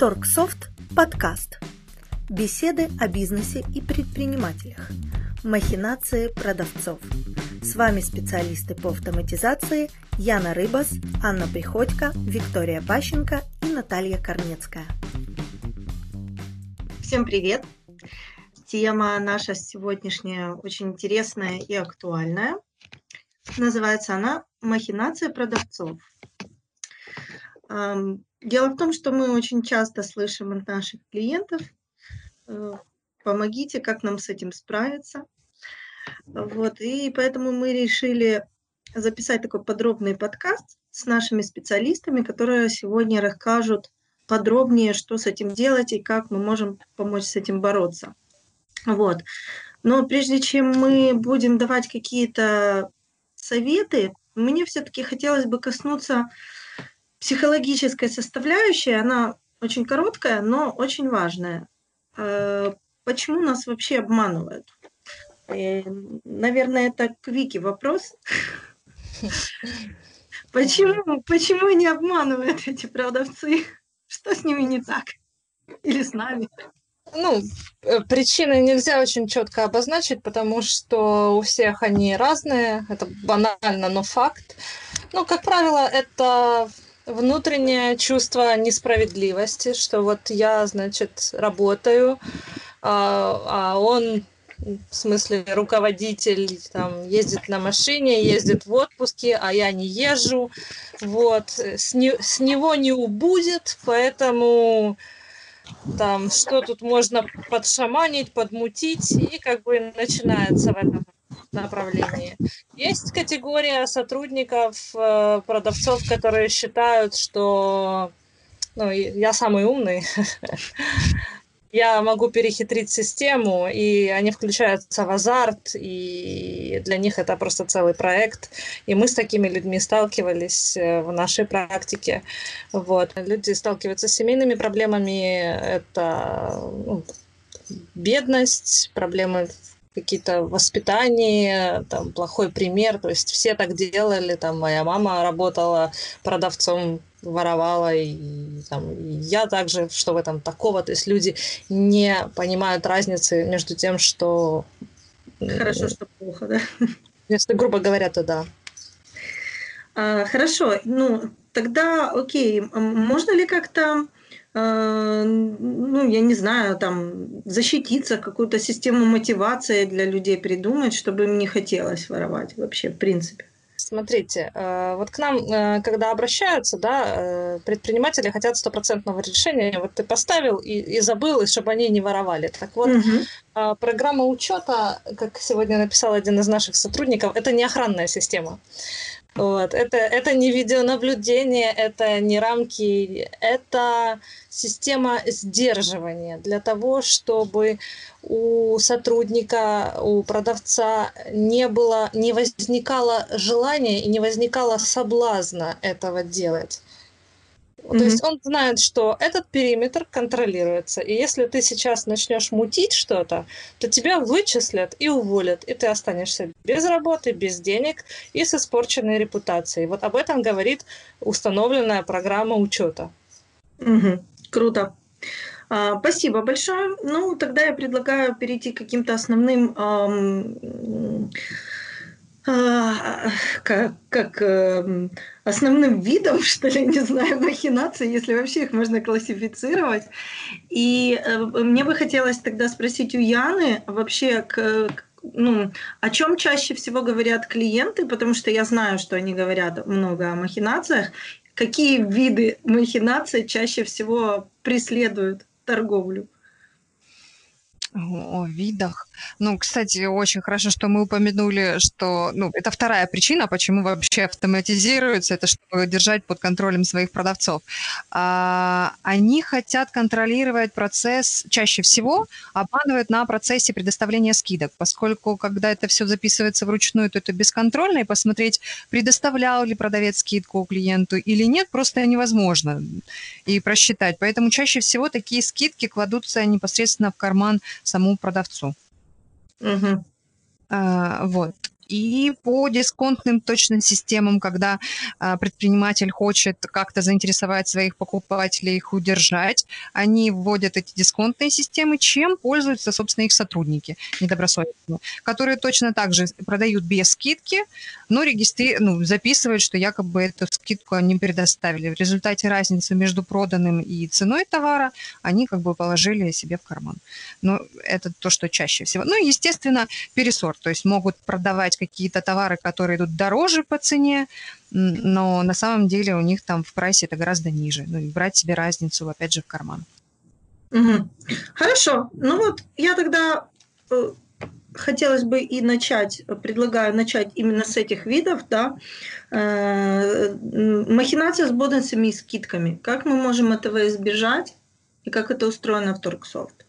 Торксофт подкаст. Беседы о бизнесе и предпринимателях. Махинации продавцов. С вами специалисты по автоматизации Яна Рыбас, Анна Приходько, Виктория Пащенко и Наталья Корнецкая. Всем привет! Тема наша сегодняшняя очень интересная и актуальная. Называется она «Махинация продавцов». Дело в том, что мы очень часто слышим от наших клиентов, э, помогите, как нам с этим справиться. Вот, и поэтому мы решили записать такой подробный подкаст с нашими специалистами, которые сегодня расскажут подробнее, что с этим делать и как мы можем помочь с этим бороться. Вот. Но прежде чем мы будем давать какие-то советы, мне все-таки хотелось бы коснуться психологическая составляющая, она очень короткая, но очень важная. Э, почему нас вообще обманывают? Э, наверное, это к Вике вопрос. Почему, почему не обманывают эти продавцы? Что с ними не так? Или с нами? Ну, э, причины нельзя очень четко обозначить, потому что у всех они разные. Это банально, но факт. Ну, как правило, это внутреннее чувство несправедливости, что вот я, значит, работаю, а, а он, в смысле, руководитель, там, ездит на машине, ездит в отпуске, а я не езжу, вот, с, не, с него не убудет, поэтому там, что тут можно подшаманить, подмутить, и как бы начинается в этом направлении. Есть категория сотрудников, э, продавцов, которые считают, что ну, я самый умный, я могу перехитрить систему, и они включаются в азарт, и для них это просто целый проект. И мы с такими людьми сталкивались э, в нашей практике. Вот. Люди сталкиваются с семейными проблемами, это ну, бедность, проблемы какие-то воспитания, там, плохой пример, то есть все так делали, там, моя мама работала продавцом, воровала, и, там, и я также, что в этом такого, то есть люди не понимают разницы между тем, что... Хорошо, что плохо, да? Если грубо говоря, то да. А, хорошо, ну, тогда, окей, можно ли как-то ну, я не знаю, там, защититься, какую-то систему мотивации для людей придумать, чтобы им не хотелось воровать вообще, в принципе. Смотрите, э, вот к нам, э, когда обращаются, да, предприниматели хотят стопроцентного решения. Вот ты поставил и, и забыл, и чтобы они не воровали. Так вот, угу. программа учета, как сегодня написал один из наших сотрудников, это не охранная система. Вот. Это, это не видеонаблюдение, это не рамки, это система сдерживания для того, чтобы у сотрудника, у продавца не было, не возникало желания и не возникало соблазна этого делать. Mm-hmm. То есть он знает, что этот периметр контролируется, и если ты сейчас начнешь мутить что-то, то тебя вычислят и уволят, и ты останешься без работы, без денег и с испорченной репутацией. Вот об этом говорит установленная программа учета. Mm-hmm. Круто. А, спасибо большое. Ну, тогда я предлагаю перейти к каким-то основным эм, как, как э, основным видом, что ли, не знаю, махинаций, если вообще их можно классифицировать. И э, мне бы хотелось тогда спросить у Яны вообще, к, ну, о чем чаще всего говорят клиенты, потому что я знаю, что они говорят много о махинациях. Какие виды махинаций чаще всего преследуют торговлю? О видах. Ну, кстати, очень хорошо, что мы упомянули, что ну, это вторая причина, почему вообще автоматизируется, это чтобы держать под контролем своих продавцов. А, они хотят контролировать процесс, чаще всего обманывают на процессе предоставления скидок, поскольку когда это все записывается вручную, то это бесконтрольно, и посмотреть, предоставлял ли продавец скидку клиенту или нет, просто невозможно и просчитать. Поэтому чаще всего такие скидки кладутся непосредственно в карман самому продавцу. Угу. А, вот. и по дисконтным точно системам, когда а, предприниматель хочет как-то заинтересовать своих покупателей, их удержать, они вводят эти дисконтные системы, чем пользуются, собственно, их сотрудники недобросовестные, которые точно так же продают без скидки, но регистри... ну, записывают, что якобы эту скидку они предоставили. В результате разницы между проданным и ценой товара они как бы положили себе в карман. Но это то, что чаще всего. Ну, естественно, пересорт, то есть могут продавать какие-то товары, которые идут дороже по цене, но на самом деле у них там в прайсе это гораздо ниже. Ну, и брать себе разницу, опять же, в карман. Угу. Хорошо. Ну вот я тогда э, хотелось бы и начать, предлагаю начать именно с этих видов, да, э, махинация с бонусами и скидками. Как мы можем этого избежать и как это устроено в Торксофт?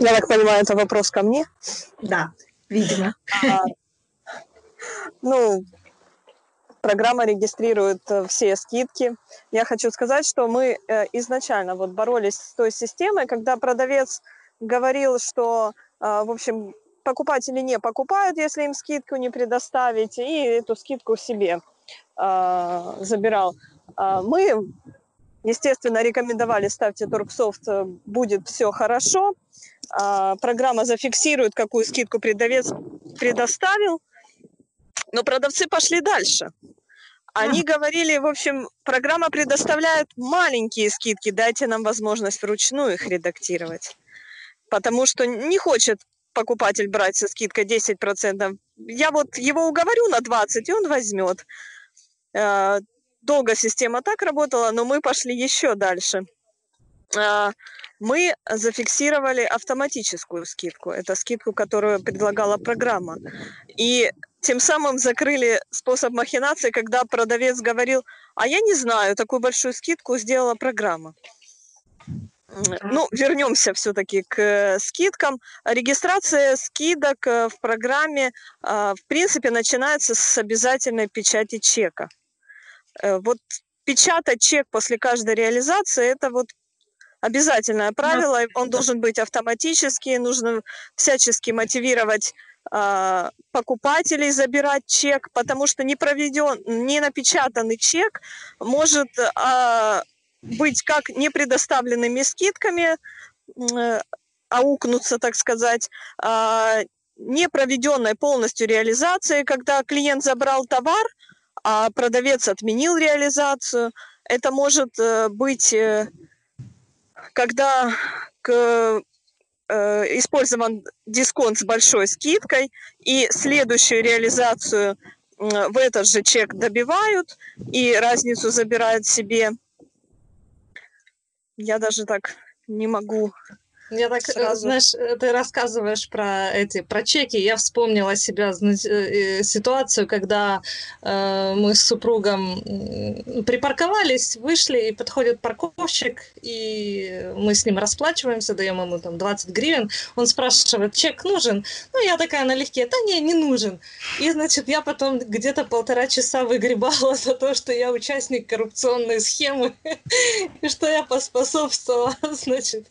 Я так понимаю, это вопрос ко мне? Да, видимо. А, ну, программа регистрирует э, все скидки. Я хочу сказать, что мы э, изначально вот боролись с той системой, когда продавец говорил, что, э, в общем, покупатели не покупают, если им скидку не предоставить, и эту скидку себе забирал. А мы, естественно, рекомендовали ставьте Торксофт, будет все хорошо. А, программа зафиксирует, какую скидку продавец предоставил, но продавцы пошли дальше. Они говорили, в общем, программа предоставляет маленькие скидки, дайте нам возможность вручную их редактировать. Потому что не хочет покупатель брать со скидкой 10%. Я вот его уговорю на 20%, и он возьмет. А, долго система так работала, но мы пошли еще дальше. А, мы зафиксировали автоматическую скидку. Это скидку, которую предлагала программа. И тем самым закрыли способ махинации, когда продавец говорил, а я не знаю, такую большую скидку сделала программа. Ну, вернемся все-таки к э, скидкам. Регистрация скидок э, в программе, а, в принципе, начинается с обязательной печати чека. Э, вот печатать чек после каждой реализации – это вот обязательное правило, он должен быть автоматический, нужно всячески мотивировать покупателей забирать чек, потому что не проведен, не напечатанный чек может э, быть как не предоставленными скидками, э, аукнуться, так сказать, э, не проведенной полностью реализацией, когда клиент забрал товар, а продавец отменил реализацию. Это может э, быть э, когда к, использован дисконт с большой скидкой, и следующую реализацию э, в этот же чек добивают, и разницу забирают себе. Я даже так не могу я так, э, Сразу. знаешь, э, ты рассказываешь про эти, про чеки. Я вспомнила себя э, ситуацию, когда э, мы с супругом припарковались, вышли, и подходит парковщик, и мы с ним расплачиваемся, даем ему там 20 гривен. Он спрашивает, чек нужен? Ну, я такая налегке, да не, не нужен. И, значит, я потом где-то полтора часа выгребала за то, что я участник коррупционной схемы, и что я поспособствовала, значит.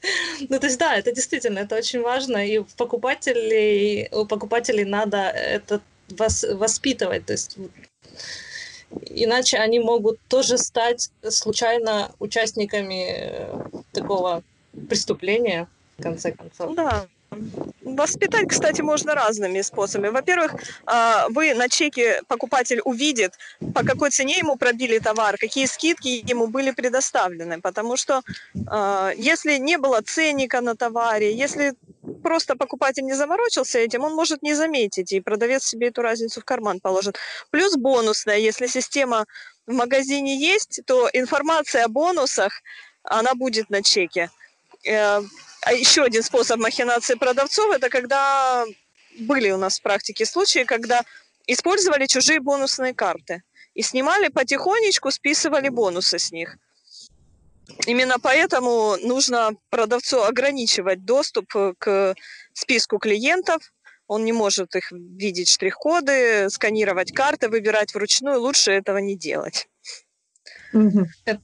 Ну, то есть, да, это действительно, это очень важно, и покупателей, у покупателей надо это воспитывать, то есть иначе они могут тоже стать случайно участниками э, такого преступления, в конце концов. Да, Воспитать, кстати, можно разными способами. Во-первых, а, вы на чеке покупатель увидит, по какой цене ему пробили товар, какие скидки ему были предоставлены. Потому что а, если не было ценника на товаре, если просто покупатель не заморочился этим, он может не заметить, и продавец себе эту разницу в карман положит. Плюс бонусная, если система в магазине есть, то информация о бонусах, она будет на чеке э, а еще один способ махинации продавцов – это когда были у нас в практике случаи, когда использовали чужие бонусные карты и снимали потихонечку, списывали бонусы с них. Именно поэтому нужно продавцу ограничивать доступ к списку клиентов. Он не может их видеть штрих-коды, сканировать карты, выбирать вручную. Лучше этого не делать. Угу. Это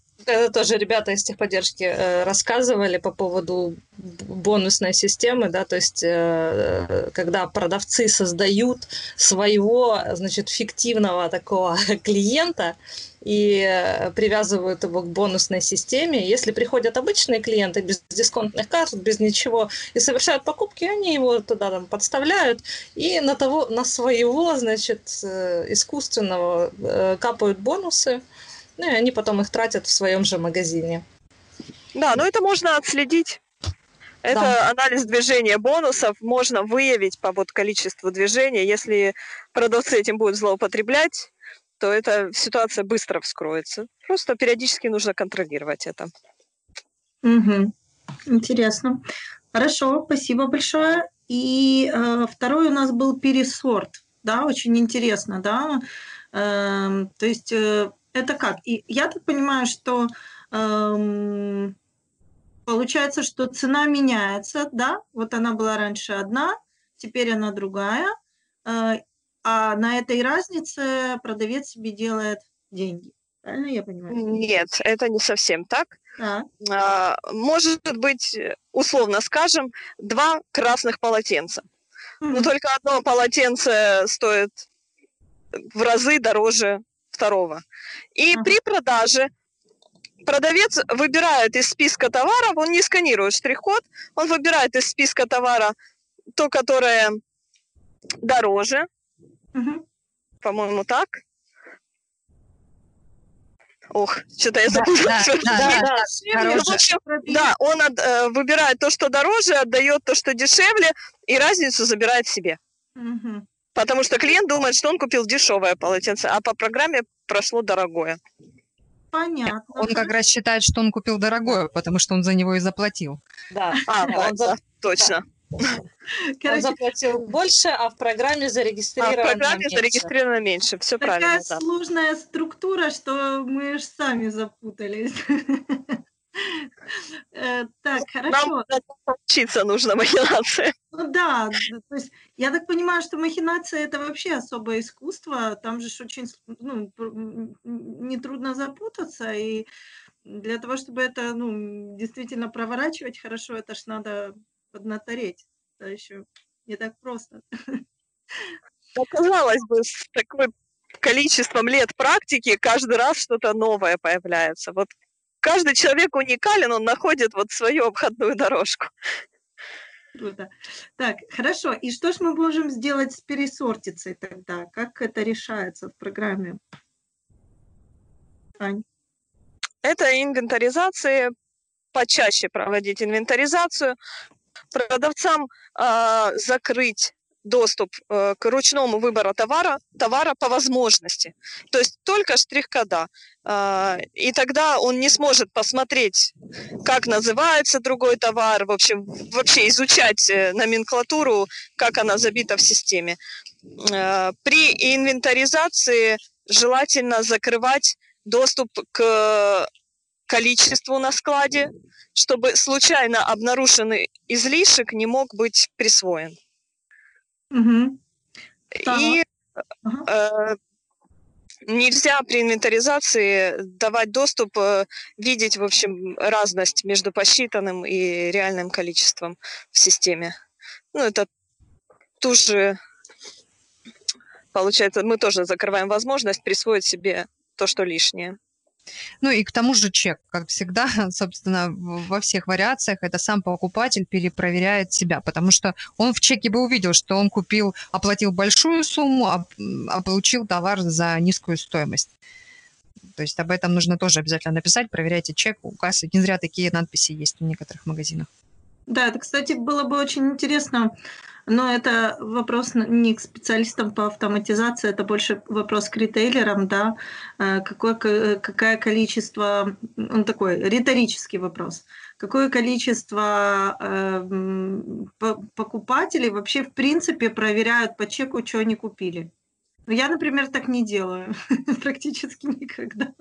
тоже ребята из техподдержки э, рассказывали по поводу бонусной системы, да, то есть э, когда продавцы создают своего, значит, фиктивного такого клиента и привязывают его к бонусной системе. Если приходят обычные клиенты без дисконтных карт, без ничего, и совершают покупки, они его туда там подставляют и на того, на своего, значит, э, искусственного э, капают бонусы, ну и они потом их тратят в своем же магазине. Да, но это можно отследить. Это да. анализ движения бонусов. Можно выявить по вот количеству движения. Если продавцы этим будут злоупотреблять, то эта ситуация быстро вскроется. Просто периодически нужно контролировать это. Угу. Интересно. Хорошо, спасибо большое. И э, второй у нас был пересорт. Да, очень интересно, да. Э, то есть э, это как? И я так понимаю, что эм, получается, что цена меняется, да? Вот она была раньше одна, теперь она другая, э, а на этой разнице продавец себе делает деньги. Правильно я понимаю? Нет, это не совсем так. А. А, может быть, условно скажем, два красных полотенца. Mm-hmm. Но только одно полотенце стоит в разы дороже второго. И при продаже продавец выбирает из списка товаров, он не сканирует штрих-код, он выбирает из списка товара то, которое дороже, угу. по-моему, так. Ох, что-то я забыла. Да, да, да, да, да, он от, э, выбирает то, что дороже, отдает то, что дешевле, и разницу забирает себе. Угу. Потому что клиент думает, что он купил дешевое полотенце, а по программе прошло дорогое. Понятно. Он как раз считает, что он купил дорогое, потому что он за него и заплатил. Да, а, да, он за... точно. Короче, он заплатил больше, а в программе зарегистрировано а в программе меньше. зарегистрировано меньше. Все Такая правильно. Такая да. сложная структура, что мы же сами запутались. Э, так, хорошо. Нам учиться нужно махинации. Ну да, то есть я так понимаю, что махинация это вообще особое искусство, там же очень ну, нетрудно запутаться, и для того, чтобы это ну, действительно проворачивать хорошо, это ж надо поднатореть. Это еще не так просто. Казалось бы, с таким количеством лет практики каждый раз что-то новое появляется. Вот каждый человек уникален, он находит вот свою обходную дорожку. Круто. Так, хорошо. И что ж мы можем сделать с пересортицей тогда? Как это решается в программе? Ань? Это инвентаризация, почаще проводить инвентаризацию, продавцам э, закрыть доступ э, к ручному выбору товара, товара по возможности. То есть только штрих-кода. Э, и тогда он не сможет посмотреть, как называется другой товар, в общем, вообще изучать э, номенклатуру, как она забита в системе. Э, при инвентаризации желательно закрывать доступ к количеству на складе, чтобы случайно обнаруженный излишек не мог быть присвоен. Угу. И э, нельзя при инвентаризации давать доступ, э, видеть, в общем, разность между посчитанным и реальным количеством в системе. Ну, это тоже, получается, мы тоже закрываем возможность присвоить себе то, что лишнее. Ну и к тому же чек, как всегда, собственно, во всех вариациях это сам покупатель перепроверяет себя, потому что он в чеке бы увидел, что он купил, оплатил большую сумму, а, а получил товар за низкую стоимость. То есть об этом нужно тоже обязательно написать, проверяйте чек у кассы. Не зря такие надписи есть в некоторых магазинах. Да, это, кстати, было бы очень интересно но это вопрос не к специалистам по автоматизации, это больше вопрос к ритейлерам, да, э, какое, какое количество, он такой риторический вопрос, какое количество э, покупателей вообще в принципе проверяют по чеку, что они купили. Я, например, так не делаю практически никогда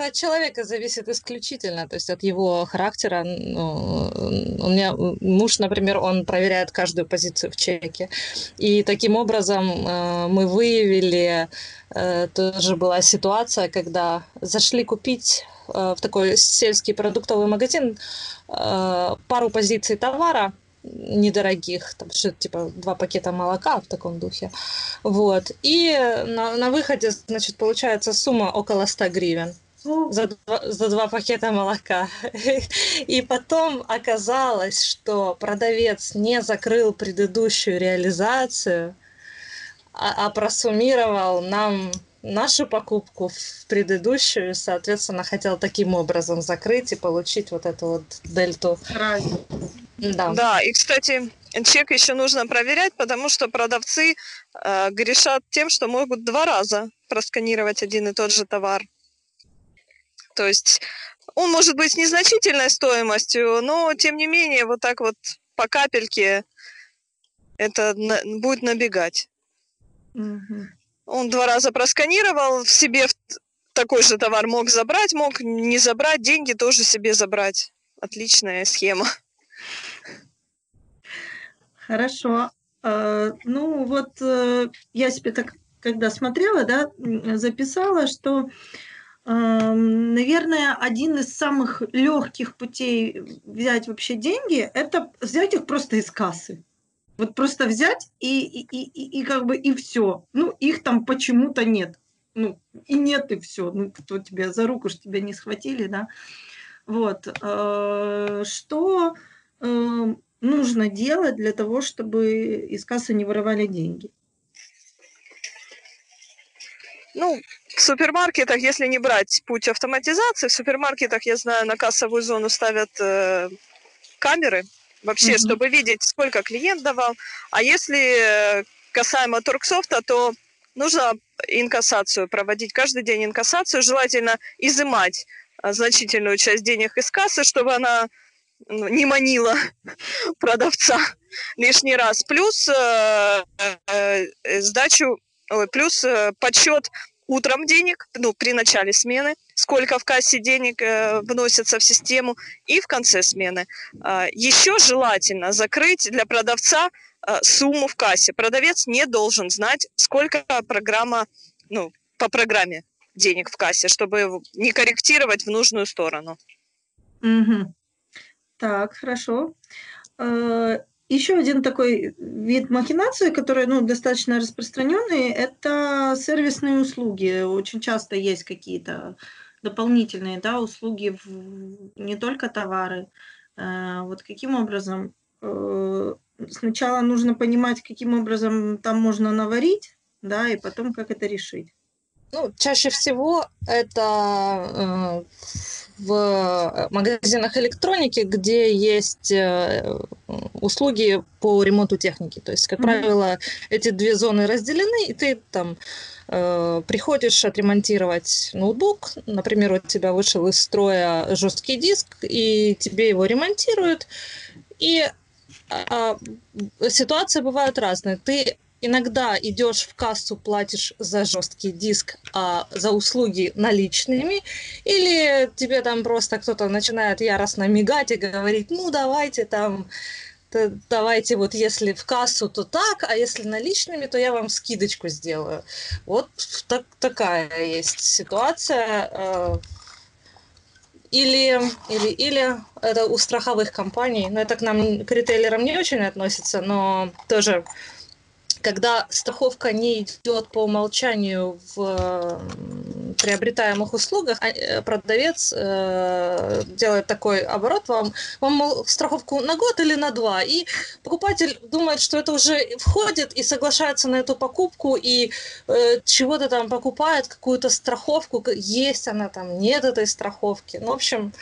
это от человека зависит исключительно, то есть от его характера. Ну, у меня муж, например, он проверяет каждую позицию в чеке. И таким образом э, мы выявили, э, тоже была ситуация, когда зашли купить э, в такой сельский продуктовый магазин пару позиций товара недорогих, там что типа два пакета молока в таком духе. Вот. И на, на выходе, значит, получается сумма около 100 гривен за два, за два пакета молока. И потом оказалось, что продавец не закрыл предыдущую реализацию, а, а просуммировал нам нашу покупку в предыдущую, соответственно, хотел таким образом закрыть и получить вот эту вот дельту. Да. да, и, кстати, чек еще нужно проверять, потому что продавцы э, грешат тем, что могут два раза просканировать один и тот же товар. То есть он может быть с незначительной стоимостью, но тем не менее вот так вот по капельке это на, будет набегать. Угу. Он два раза просканировал, в себе такой же товар мог забрать, мог не забрать, деньги тоже себе забрать. Отличная схема. Хорошо. А, ну вот э, я себе так, когда смотрела, да, записала, что, наверное, один из самых легких путей взять вообще деньги, это взять их просто из кассы. Вот просто взять и, и, и, и как бы и все. Ну, их там почему-то нет. Ну, и нет, и все. Ну, кто тебя за руку, что тебя не схватили, да. Вот. Э, что э, нужно делать для того, чтобы из кассы не воровали деньги? Ну, в супермаркетах, если не брать путь автоматизации, в супермаркетах, я знаю, на кассовую зону ставят э, камеры, вообще, mm-hmm. чтобы видеть, сколько клиент давал. А если касаемо Торксофта, то нужно инкассацию проводить каждый день инкассацию, желательно изымать а, значительную часть денег из кассы, чтобы она ну, не манила продавца лишний раз. Плюс э, э, сдачу, ой, плюс э, подсчет утром денег, ну, при начале смены, сколько в кассе денег э, вносится в систему, и в конце смены. Э, еще желательно закрыть для продавца э, сумму в кассе. Продавец не должен знать, сколько программа, ну, по программе денег в кассе, чтобы не корректировать в нужную сторону. Угу. Так, хорошо. Еще один такой вид махинации, который ну, достаточно распространенный, это сервисные услуги. Очень часто есть какие-то дополнительные да, услуги, в, не только товары. Э, вот каким образом? Э, сначала нужно понимать, каким образом там можно наварить, да, и потом как это решить. Ну, чаще всего это в магазинах электроники, где есть э, услуги по ремонту техники. То есть, как mm-hmm. правило, эти две зоны разделены, и ты там э, приходишь отремонтировать ноутбук, например, у тебя вышел из строя жесткий диск, и тебе его ремонтируют, и а, ситуации бывают разные. Ты иногда идешь в кассу, платишь за жесткий диск, а за услуги наличными, или тебе там просто кто-то начинает яростно мигать и говорить, ну давайте там, давайте вот если в кассу, то так, а если наличными, то я вам скидочку сделаю. Вот так, такая есть ситуация. Э, или, или, или это у страховых компаний, но это к нам, к ритейлерам не очень относится, но тоже когда страховка не идет по умолчанию в приобретаемых услугах, а, э, продавец э, делает такой оборот вам, вам страховку на год или на два, и покупатель думает, что это уже входит и соглашается на эту покупку, и э, чего-то там покупает, какую-то страховку, есть она там, нет этой страховки. Ну, в общем,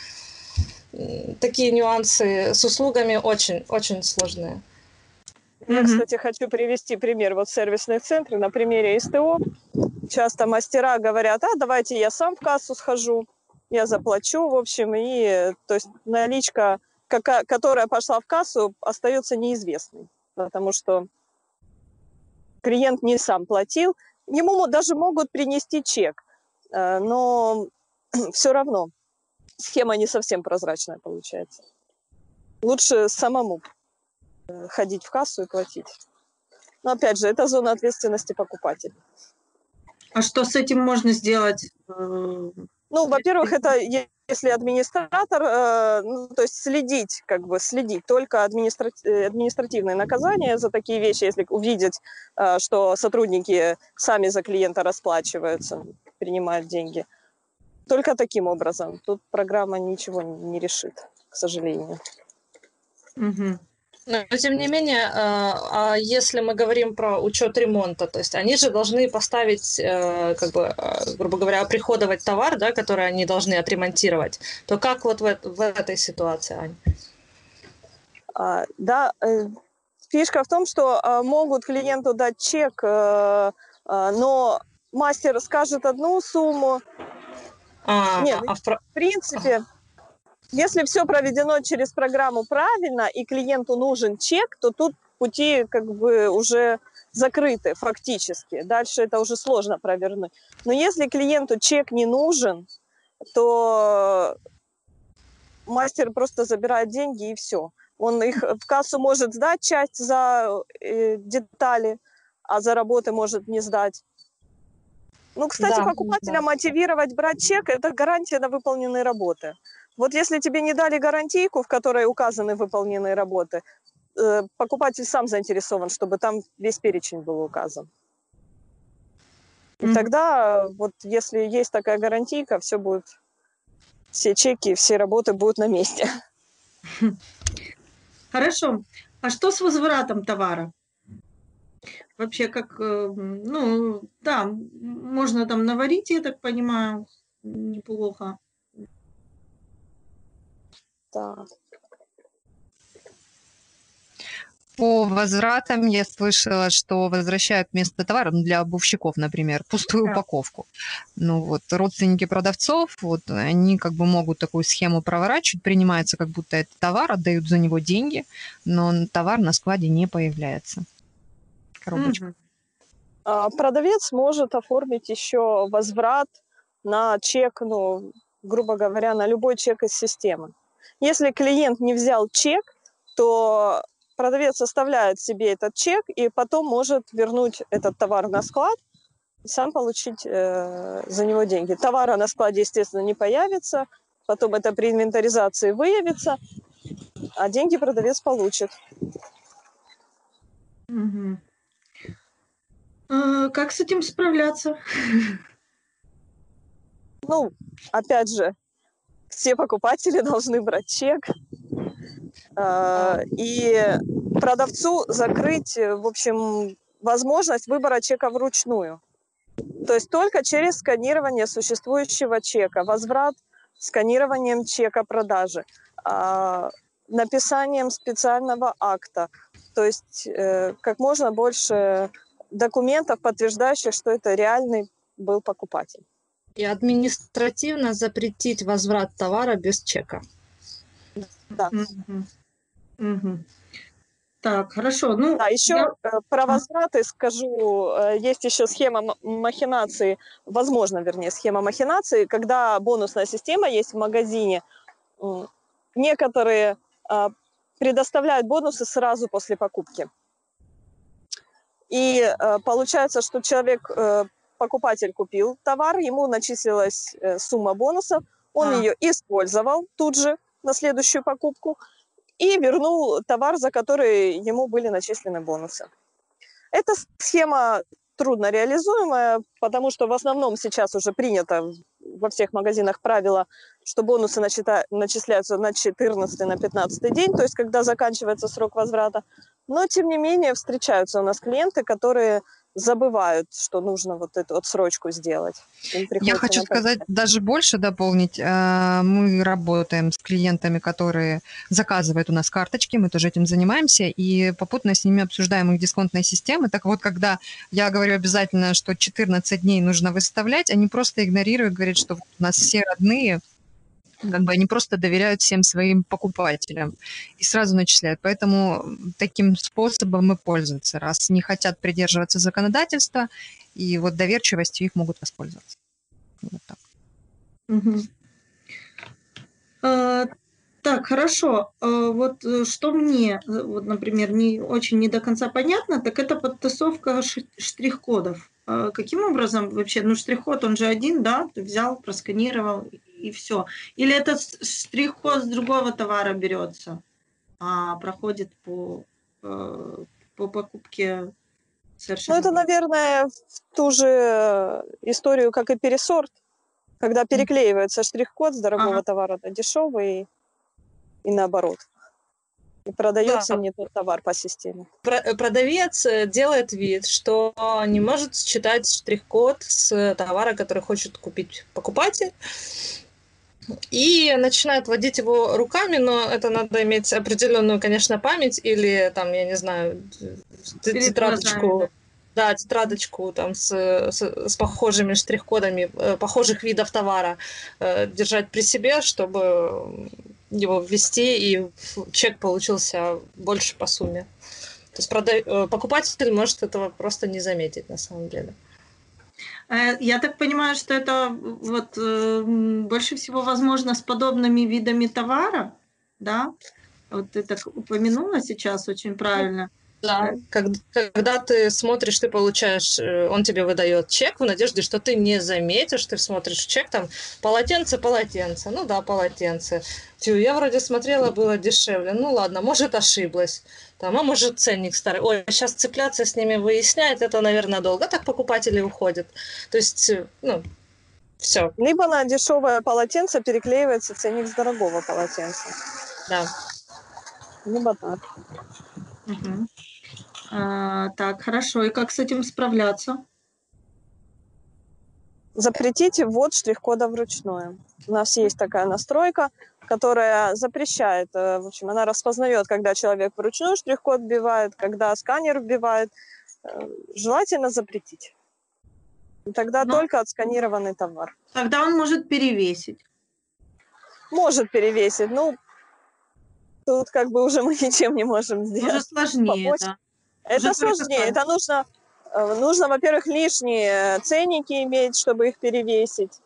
такие нюансы с услугами очень-очень сложные. Я, кстати, хочу привести пример. Вот сервисных центров на примере СТО. Часто мастера говорят, а давайте я сам в кассу схожу, я заплачу, в общем, и то есть наличка, какая, которая пошла в кассу, остается неизвестной, потому что клиент не сам платил, ему даже могут принести чек, э, но все равно схема не совсем прозрачная получается. Лучше самому ходить в кассу и платить. Но опять же, это зона ответственности покупателя. А что с этим можно сделать? Э, ну, во-первых, это если администратор, э, ну, то есть следить, как бы следить, только. Э, административные наказания за такие вещи, если увидеть, э, что сотрудники сами за клиента расплачиваются, принимают деньги. Только таким образом. Тут программа ничего не решит, к сожалению. Угу. Но, тем не менее, а, а если мы говорим про учет ремонта, то есть они же должны поставить, э, как бы, а, грубо говоря, оприходовать товар, да, который они должны отремонтировать, то как вот в, в этой ситуации, Ань? А, да, э, фишка в том, что могут клиенту дать чек, э, но мастер скажет одну сумму. А, Нет, а в, в принципе... Если все проведено через программу правильно и клиенту нужен чек, то тут пути как бы уже закрыты фактически. Дальше это уже сложно провернуть. Но если клиенту чек не нужен, то мастер просто забирает деньги и все. Он их в кассу может сдать часть за э, детали, а за работы может не сдать. Ну, кстати, да, покупателя да. мотивировать брать чек – это гарантия на выполненные работы. Вот если тебе не дали гарантийку, в которой указаны выполненные работы, э, покупатель сам заинтересован, чтобы там весь перечень был указан. И mm-hmm. тогда, вот если есть такая гарантийка, все будет, все чеки, все работы будут на месте. Хорошо. А что с возвратом товара? Вообще, как, э, ну, да, можно там наварить, я так понимаю, неплохо. Да. По возвратам я слышала, что возвращают вместо товара, ну, для обувщиков, например, пустую да. упаковку. Ну вот, родственники продавцов, вот, они как бы могут такую схему проворачивать, принимается как будто это товар, отдают за него деньги, но товар на складе не появляется. Коробочка. Угу. А, продавец может оформить еще возврат на чек, ну, грубо говоря, на любой чек из системы. Если клиент не взял чек, то продавец оставляет себе этот чек и потом может вернуть этот товар на склад и сам получить э, за него деньги. Товара на складе, естественно, не появится, потом это при инвентаризации выявится, а деньги продавец получит. Угу. А, как с этим справляться? Ну, опять же, все покупатели должны брать чек. А, и продавцу закрыть, в общем, возможность выбора чека вручную. То есть только через сканирование существующего чека, возврат сканированием чека продажи, а, написанием специального акта. То есть э, как можно больше документов, подтверждающих, что это реальный был покупатель и административно запретить возврат товара без чека. Да. Угу. Угу. Так, хорошо. Ну, да, еще я... Э, про возвраты скажу. Э, есть еще схема махинации, возможно, вернее, схема махинации, когда бонусная система есть в магазине. Некоторые а, предоставляют бонусы сразу после покупки. И э, получается, что человек покупатель купил товар, ему начислилась э, сумма бонусов, он а. ее использовал тут же на следующую покупку и вернул товар, за который ему были начислены бонусы. Эта схема трудно реализуемая, потому что в основном сейчас уже принято во всех магазинах правило, что бонусы начисляются на 14 на 15 день, то есть когда заканчивается срок возврата. Но, тем не менее, встречаются у нас клиенты, которые забывают, что нужно вот эту отсрочку сделать. Я хочу сказать, даже больше дополнить. Э, мы работаем с клиентами, которые заказывают у нас карточки, мы тоже этим занимаемся, и попутно с ними обсуждаем их дисконтные системы. Так вот, когда я говорю обязательно, что 14 дней нужно выставлять, они просто игнорируют, говорят, что у нас все родные, как бы они просто доверяют всем своим покупателям и сразу начисляют. Поэтому таким способом и пользуются, раз не хотят придерживаться законодательства, и вот доверчивостью их могут воспользоваться. Вот так. А, так, хорошо. А, вот э, что мне, э, вот, например, не очень не до конца понятно, так это подтасовка штрих-кодов. А каким образом вообще, ну штрих-код, он же один, да, ты взял, просканировал, и все. Или это штрих-код с другого товара берется, а проходит по, э, по покупке совершенно. Ну, это, наверное, в ту же историю, как и пересорт, когда переклеивается штрих-код с дорогого ага. товара на дешевый и наоборот и продается да. не тот товар по системе. Э, продавец э, делает вид, что не может считать штрих-код с товара, который хочет купить покупатель, и начинает водить его руками, но это надо иметь определенную, конечно, память или там, я не знаю, тетрадочку. Да, тетрадочку там с, с, с похожими штрих-кодами э, похожих видов товара э, держать при себе, чтобы его ввести, и чек получился больше по сумме. То есть прода... Э, покупатель может этого просто не заметить на самом деле. Э, я так понимаю, что это вот э, больше всего возможно с подобными видами товара, да? Вот ты так упомянула сейчас очень правильно. Да, когда, когда ты смотришь, ты получаешь, э, он тебе выдает чек в надежде, что ты не заметишь, ты смотришь чек, там, полотенце, полотенце, ну да, полотенце. Тю, я вроде смотрела, было дешевле, ну ладно, может ошиблась, там, а может ценник старый. Ой, сейчас цепляться с ними, выяснять, это, наверное, долго так покупатели уходят. То есть, э, ну, все. Либо на дешевое полотенце переклеивается ценник с дорогого полотенца. Да. Либо так. Угу. А, так, хорошо. И как с этим справляться? Запретите ввод штрих-кода вручную. У нас есть такая настройка, которая запрещает, э, в общем, она распознает, когда человек вручную штрих-код вбивает, когда сканер вбивает. Э, желательно запретить. Тогда Но... только отсканированный товар. Тогда он может перевесить. Может перевесить. Ну, тут как бы уже мы ничем не можем сделать. Уже сложнее, Помочь. да. Это сложнее. Это нужно, э, нужно, во-первых, лишние ценники иметь, чтобы их перевесить.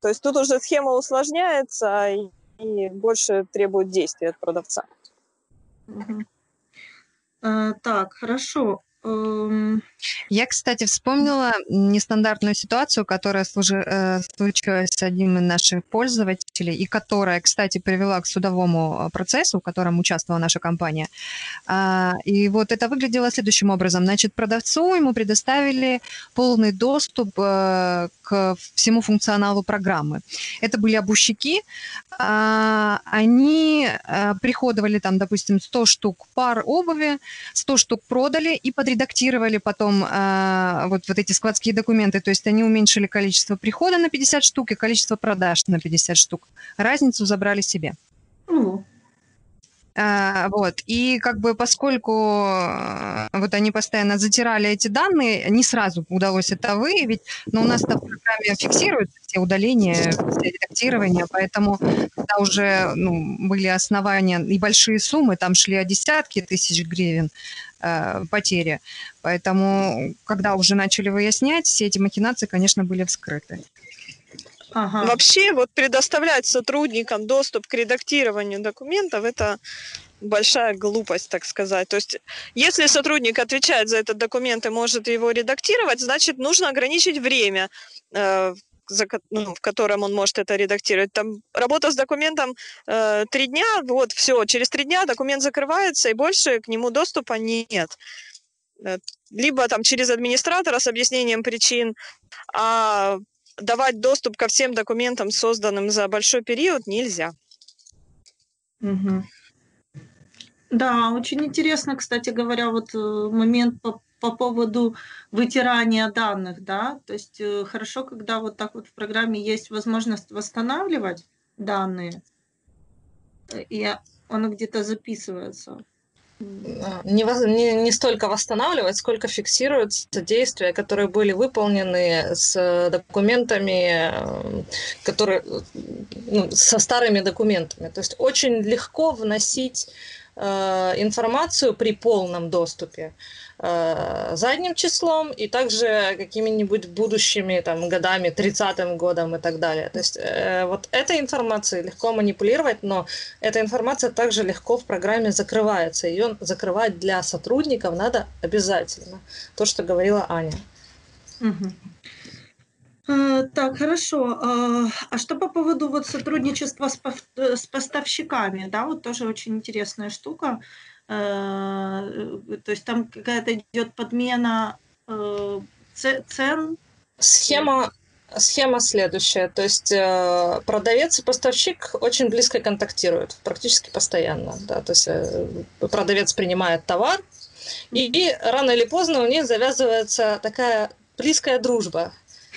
То есть тут уже схема усложняется и, больше требует действий от продавца. Угу. А, так, хорошо. Эм, Я, кстати, вспомнила нестандартную ситуацию, которая служи, э, случилась с одним из наших пользователей, и которая, кстати, привела к судовому э, процессу, в котором участвовала наша компания. А, и вот это выглядело следующим образом. Значит, продавцу ему предоставили полный доступ э, к всему функционалу программы. Это были обущики. А, они приходовали там, допустим, 100 штук пар обуви, 100 штук продали и под отредактировали потом э, вот, вот эти складские документы, то есть они уменьшили количество прихода на 50 штук и количество продаж на 50 штук. Разницу забрали себе. Угу. А, вот. И как бы поскольку э, вот они постоянно затирали эти данные, не сразу удалось это выявить, но у нас в программе фиксируются все удаления, все редактирования, поэтому когда уже ну, были основания и большие суммы, там шли о десятки тысяч гривен, э, потери. Поэтому, когда уже начали выяснять, все эти махинации, конечно, были вскрыты. Ага. Вообще, вот предоставлять сотрудникам доступ к редактированию документов, это большая глупость, так сказать. То есть, если сотрудник отвечает за этот документ и может его редактировать, значит, нужно ограничить время, э, за, ну, в котором он может это редактировать. Там работа с документом э, три дня, вот все, через три дня документ закрывается, и больше к нему доступа нет. Э, либо там через администратора с объяснением причин, а давать доступ ко всем документам, созданным за большой период, нельзя. Угу. Да, очень интересно, кстати говоря, вот э, момент по, по поводу вытирания данных, да, то есть э, хорошо, когда вот так вот в программе есть возможность восстанавливать данные, э, и оно где-то записывается. Не, не, не столько восстанавливать, сколько фиксируются действия, которые были выполнены с документами, которые, ну, со старыми документами. То есть очень легко вносить э, информацию при полном доступе э, задним числом и также какими-нибудь будущими там, годами, 30-м годом и так далее. То есть э, вот этой информацией легко манипулировать, но эта информация также легко в программе закрывается. Ее закрывать для сотрудников надо обязательно. То, что говорила Аня. Э, Так, хорошо. А а что по поводу вот сотрудничества с э, с поставщиками? Да, вот тоже очень интересная штука. Э, То есть там какая-то идет подмена э, це- цен. Схема, схема следующая. То есть э, продавец и поставщик очень близко контактируют, практически постоянно. Да? То есть э, продавец принимает товар, и, и рано или поздно у них завязывается такая близкая дружба,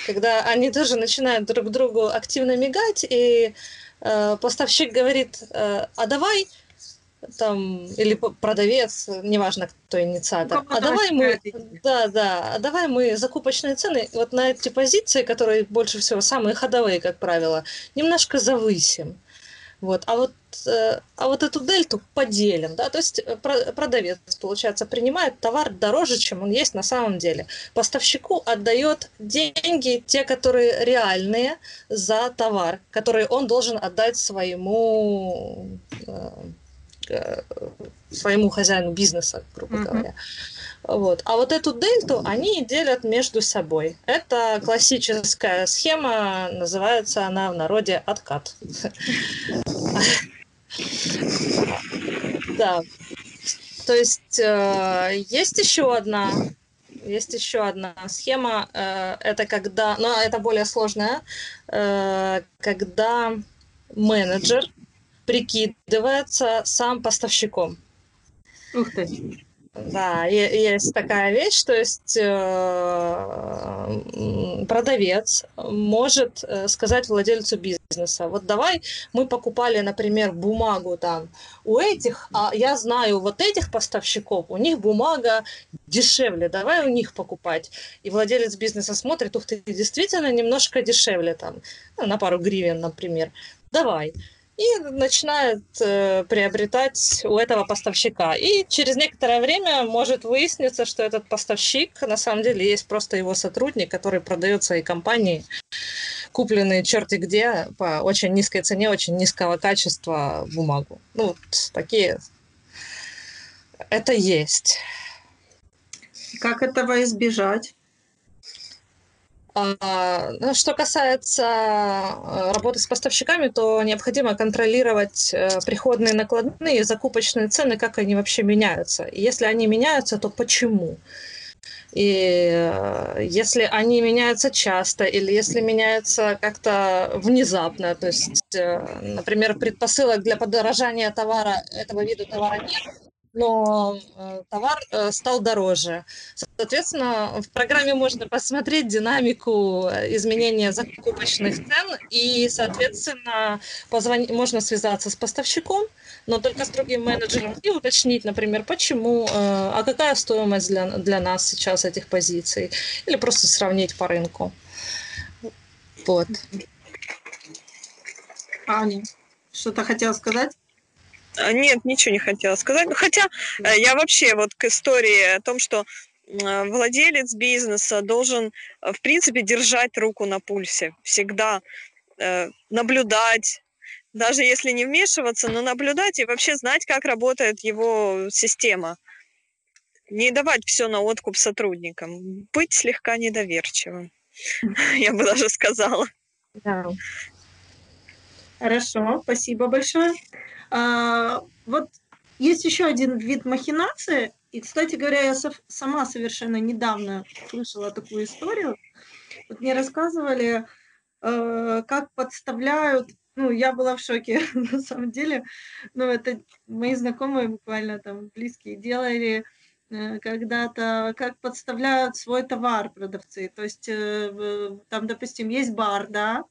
когда они тоже начинают друг другу активно мигать, и э, поставщик говорит, э, а давай там, или продавец, неважно, кто инициатор, а давай мы, да, да, а давай мы закупочные цены вот на эти позиции, которые больше всего самые ходовые, как правило, немножко завысим. Вот, а вот, э, а вот эту дельту поделим, да, то есть э, про- продавец, получается, принимает товар дороже, чем он есть на самом деле. Поставщику отдает деньги, те, которые реальные, за товар, который он должен отдать своему э, своему хозяину бизнеса, грубо Мгм. говоря. Вот. А вот эту дельту они делят между собой. Это классическая схема, называется она в народе откат. Да. То есть э, есть еще одна есть еще одна схема. э, это когда, но это более сложная, э, когда менеджер прикидывается сам поставщиком. Ух ты. Да, есть такая вещь, то есть э, продавец может э, сказать владельцу бизнеса, вот давай мы покупали, например, бумагу там у этих, а я знаю вот этих поставщиков, у них бумага дешевле, давай у них покупать. И владелец бизнеса смотрит, ух ты, действительно немножко дешевле там, ну, на пару гривен, например, давай и начинает э, приобретать у этого поставщика. И через некоторое время может выясниться, что этот поставщик на самом деле есть просто его сотрудник, который продает своей компании купленные черти где по очень низкой цене, очень низкого качества бумагу. Ну, вот такие. Это есть. Как этого избежать? А, ну, Что касается э, работы с поставщиками, то необходимо контролировать э, приходные накладные закупочные цены, как они вообще меняются. И если они меняются, то почему? И э, если они меняются часто или если меняются как-то внезапно, то есть, например, предпосылок для подорожания товара, этого вида товара нет, но э, товар э, стал дороже. Соответственно, в программе можно посмотреть динамику э, изменения закупочных цен и, соответственно, позвонить, можно связаться с поставщиком, но только с другим менеджером и уточнить, например, почему, а какая стоимость для, для нас сейчас этих позиций, или просто сравнить по рынку. Вот. Аня, что-то хотела сказать? А, Нет, ничего не хотела сказать. Ну, хотя э, я вообще вот к истории о том, что э, владелец бизнеса должен, э, в принципе, держать руку на пульсе. Всегда наблюдать, даже если не вмешиваться, но наблюдать и вообще знать, как работает его система. Не давать все на откуп сотрудникам. Быть слегка недоверчивым. Я бы даже сказала. Да. Хорошо, спасибо большое. А, вот есть еще один вид махинации. И, кстати говоря, я сама совершенно недавно слышала такую историю. Вот мне рассказывали, э, как подставляют. Ну, я была в шоке, на самом деле. Ну, это мои знакомые буквально там близкие делали э, когда-то, как подставляют свой товар продавцы. То есть э, там, допустим, есть бар, да,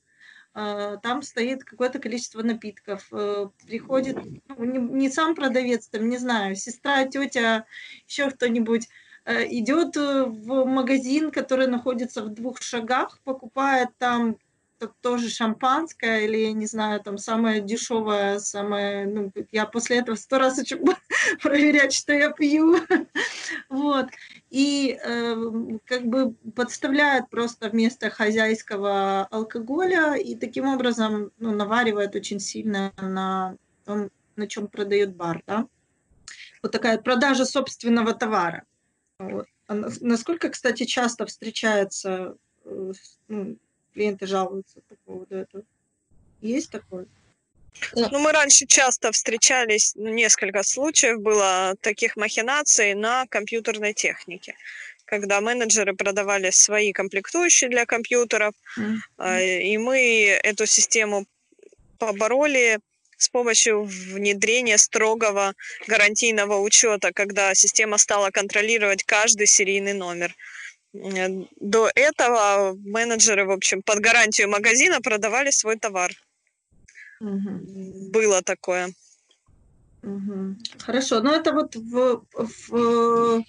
там стоит какое-то количество напитков. э, Приходит ну, не, не сам продавец, там, не знаю, сестра, тетя, еще кто-нибудь э, идет э, в магазин, который находится в двух шагах, покупает там тоже шампанское или, я не знаю, там самое дешевое, самое, ну, я после этого сто раз хочу проверять, что я пью. Вот. И э, как бы подставляют просто вместо хозяйского алкоголя и таким образом ну, наваривает очень сильно на том, на чем продает бар, да. Вот такая продажа собственного товара. Вот. А нас- насколько, кстати, часто встречается э, ну, клиенты жалуются по поводу этого? Есть такое? Ну, мы раньше часто встречались, ну, несколько случаев было таких махинаций на компьютерной технике, когда менеджеры продавали свои комплектующие для компьютеров, а, и мы эту систему побороли с помощью внедрения строгого гарантийного учета, когда система стала контролировать каждый серийный номер. М, До этого менеджеры, в общем, под гарантию магазина продавали свой товар. Мгм. Было такое. Мгм. Хорошо, но это вот в, в,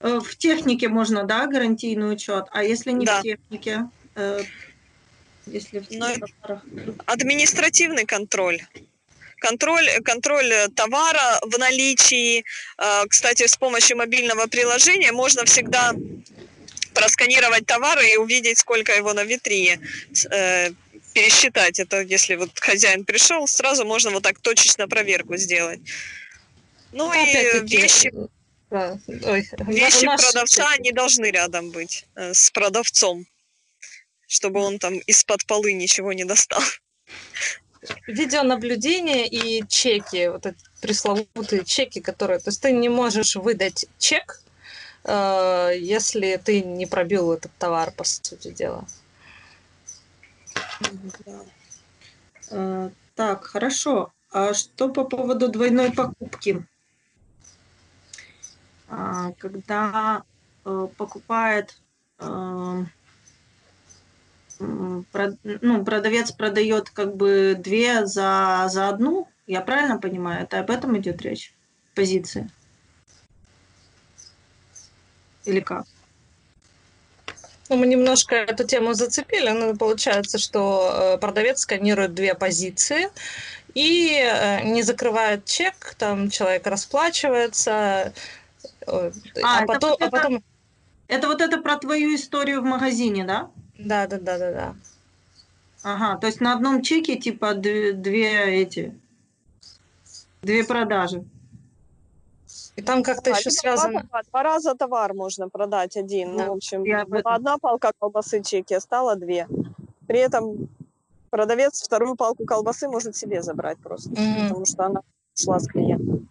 э, в технике можно, да, гарантийный учет, а если не Да. в технике, э, если в Но товарах? административный контроль. Контроль, контроль э, товара в наличии. Э, Кстати, с помощью мобильного приложения можно всегда просканировать товары и увидеть, сколько его на витрине. Пересчитать это, если вот хозяин пришел, сразу можно вот так точечно проверку сделать. Ну и Опять-таки, вещи, да, ой, вещи наши- продавца не должны рядом быть э, с продавцом, чтобы он там из-под полы ничего не достал. видеонаблюдение и чеки, вот эти пресловутые чеки, которые... То есть ты не можешь выдать чек, э, если ты не пробил этот товар, по сути дела. Э, Так, хорошо. А что по поводу двойной покупки? А, Когда э, покупает, э, ну, продавец продает как бы две за, за одну, я правильно понимаю? Это об этом идет речь? Позиции? Или как? Ну, мы немножко эту тему зацепили, но получается, что э, продавец сканирует две позиции и э, не закрывает чек, там человек расплачивается, э, А, а, потом, вот а это- потом... Это вот это про твою историю в магазине, да? Да, да, да, да, да. Ага, то есть на одном чеке типа две, две эти, две продажи. И там как-то А, еще связано... Два, два раза товар можно продать один. Да, ну, в общем, я об была этом. одна палка колбасы чеки, а стало две. При этом продавец вторую палку колбасы может себе забрать просто, Мгм. потому что она шла с клиентом.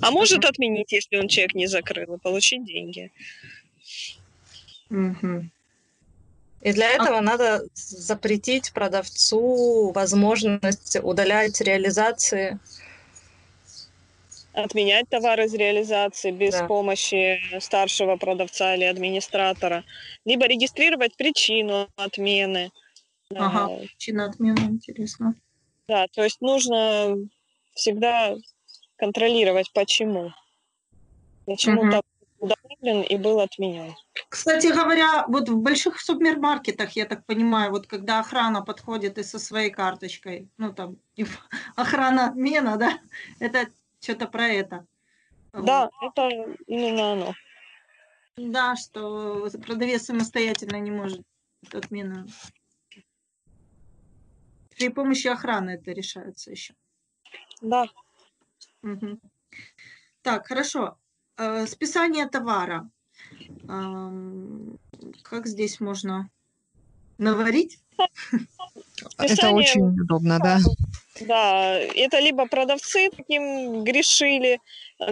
А может отменить, если он чек не закрыл, и получить деньги. Мгм. И для этого надо запретить продавцу возможность удалять реализации. Отменять товар из реализации без Да. помощи старшего продавца или администратора. Либо регистрировать причину отмены. Ага, А, причина отмены, интересно. Да, то есть нужно всегда контролировать, почему. Почему товар удален и был отменен. Кстати говоря, вот в больших супермаркетах, я так понимаю, вот когда охрана подходит и со своей карточкой, ну там охрана отмена, да, это что-то про это. Да, это именно оно. Вот. Да, что продавец самостоятельно не может отмену. При помощи охраны это решается еще. Да. Мгм. Так, хорошо. Э, Списание товара. Ам, Как здесь можно наварить? Это очень удобно, да. Да, это либо продавцы таким грешили,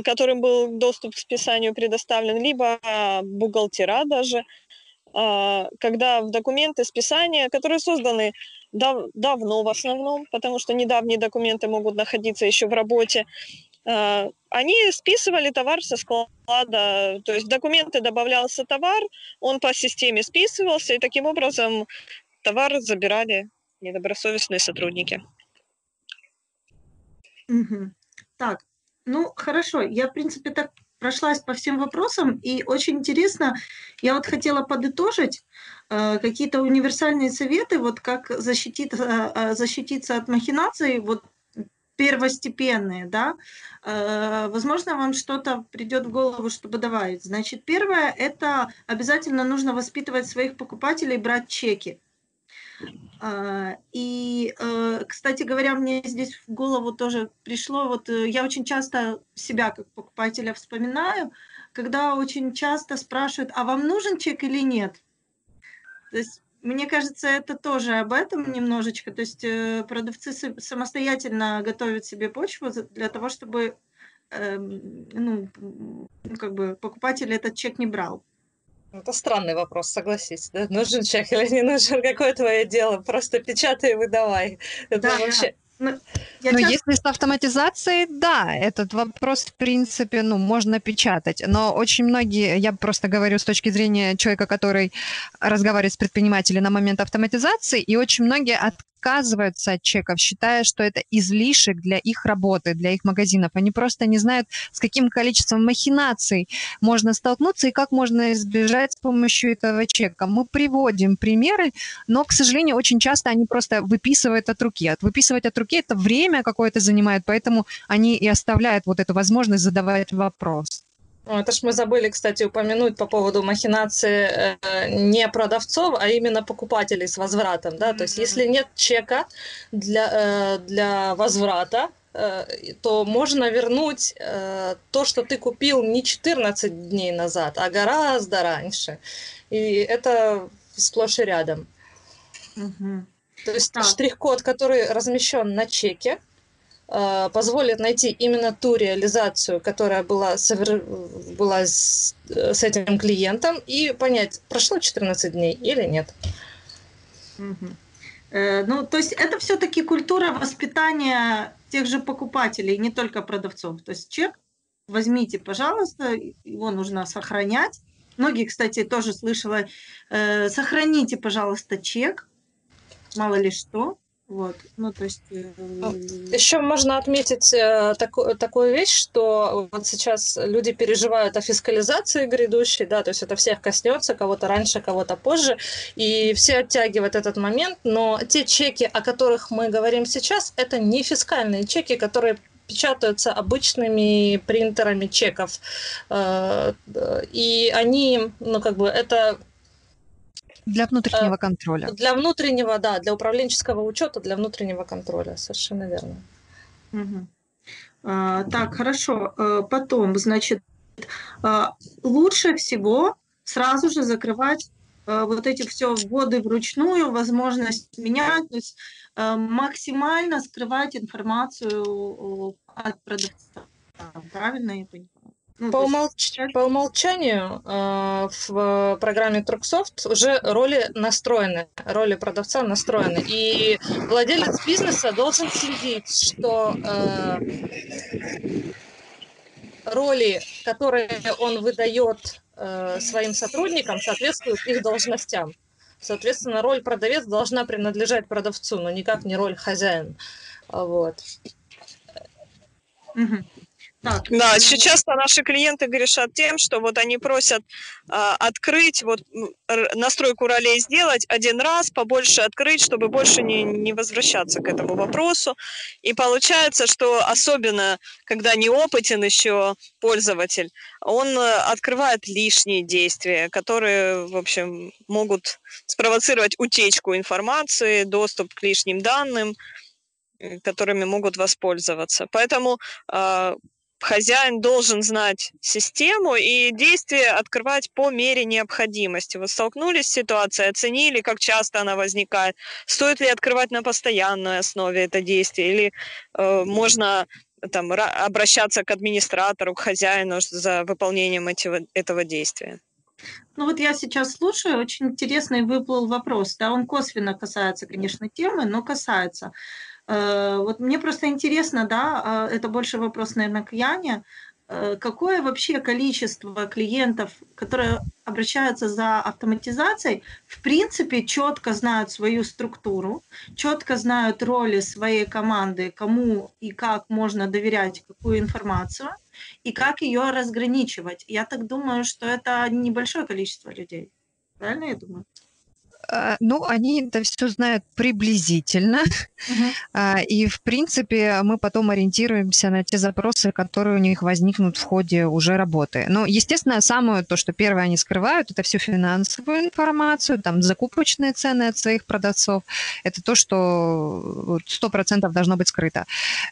которым был доступ к списанию предоставлен, либо а, бухгалтера даже, а, когда в документы списания, которые созданы дав- давно в основном, потому что недавние документы могут находиться еще в работе, они списывали товар со склада, то есть в документы добавлялся товар, он по системе списывался, и таким образом товар забирали недобросовестные сотрудники. Мгм. Так, ну хорошо, я в принципе так прошлась по всем вопросам, и очень интересно, я вот хотела подытожить э, какие-то универсальные советы, вот как защититься, э, защититься от махинаций, вот первостепенные, да, Э, возможно, вам что-то придет в голову, чтобы добавить. Значит, первое – это обязательно нужно воспитывать своих покупателей брать чеки. А, И, э, кстати говоря, мне здесь в голову тоже пришло, вот э, я очень часто себя как покупателя вспоминаю, когда очень часто спрашивают, а вам нужен чек или нет? То есть, мне кажется, это тоже об этом немножечко. То есть э, продавцы са- самостоятельно готовят себе почву для того, чтобы эм, ну, ну, как бы покупатель этот чек не брал. Это странный вопрос, согласись, да? Нужен чек или не нужен? Какое твое дело? Просто печатай и выдавай. Это Да, вообще... Ну, я Ну, часто- если с автоматизацией, да, этот вопрос, в принципе, ну, можно печатать. Но очень многие, я просто говорю с точки зрения человека, который разговаривает с предпринимателем на момент автоматизации, и очень многие отказываются от чеков, считая, что это излишек для их работы, для их магазинов. Они просто не знают, с каким количеством махинаций можно столкнуться и как можно избежать с помощью этого чека. Мы приводим примеры, но, к сожалению, очень часто они просто выписывают от руки. От выписывать от руки это время какое-то занимает, поэтому они и оставляют вот эту возможность задавать вопрос. Это ж мы забыли, кстати, упомянуть по поводу махинации э, не продавцов, а именно покупателей с возвратом. Да? То есть, если нет чека для, э, для возврата, э, то можно вернуть то, что ты купил не 14 дней назад, а гораздо раньше. И это сплошь и рядом. Мгм. То есть Так. штрих-код, который размещен на чеке, позволит найти именно ту реализацию, которая была, совер- была с, э, с этим клиентом, и понять, прошло 14 дней или нет. Э, Ну, то есть это все-таки культура воспитания тех же покупателей, не только продавцов. То есть чек возьмите, пожалуйста, его нужно сохранять. Многие, кстати, тоже слышала, э, сохраните, пожалуйста, чек, мало ли что. Вот, ну, то есть... э, Еще можно отметить э, таку- такую вещь, что вот сейчас люди переживают о фискализации грядущей, да, то есть это всех коснется, кого-то раньше, кого-то позже, и все оттягивают этот момент, но те чеки, о которых мы говорим сейчас, это не фискальные чеки, которые печатаются обычными принтерами чеков, э, и они, ну, как бы, это Для внутреннего контроля. для внутреннего, да, для управленческого учета, для внутреннего контроля, совершенно верно. А, так, хорошо. Э, Потом, значит, а, лучше всего сразу же закрывать э, вот эти все вводы вручную, возможность менять, то есть э, максимально скрывать информацию от продавца. Правильно я понимаю? Ну, По, умолч- по умолчанию э, в программе Trucksoft уже роли настроены, роли продавца настроены. И владелец бизнеса должен следить, что э, роли, которые он выдает э, своим сотрудникам, соответствуют их должностям. Соответственно, роль продавец должна принадлежать продавцу, но никак не роль хозяин. А Вот. Мгм. Так, Да, часто наши клиенты грешат тем, что вот они просят а, открыть, вот настройку ролей сделать один раз, побольше открыть, чтобы больше не, не возвращаться к этому вопросу. И получается, что особенно, когда неопытен еще пользователь, он э, открывает лишние действия, которые, в общем, могут спровоцировать утечку информации, доступ к лишним данным, э, которыми могут воспользоваться. Поэтому а, хозяин должен знать систему и действия открывать по мере необходимости. Вот столкнулись с ситуацией, оценили, как часто она возникает, стоит ли открывать на постоянной основе это действие, или э, можно там ра- обращаться к администратору, к хозяину за выполнением этого, этого действия. Ну вот я сейчас слушаю, очень интересный выплыл вопрос. Да, он косвенно касается, конечно, темы, но касается. Э, Вот мне просто интересно, да, а, это больше вопрос, наверное, к Яне. Э, Какое вообще количество клиентов, которые обращаются за автоматизацией, в принципе, четко знают свою структуру, четко знают роли своей команды, кому и как можно доверять какую информацию, и как ее разграничивать. Я так думаю, что это небольшое количество людей. Правильно я думаю? Э, Ну, они это все знают приблизительно, А, и, в принципе, мы потом ориентируемся на те запросы, которые у них возникнут в ходе уже работы. Ну, естественно, самое то, что первое они скрывают, это всю финансовую информацию, там, закупочные цены от своих продавцов. Это то, что вот 100% должно быть скрыто.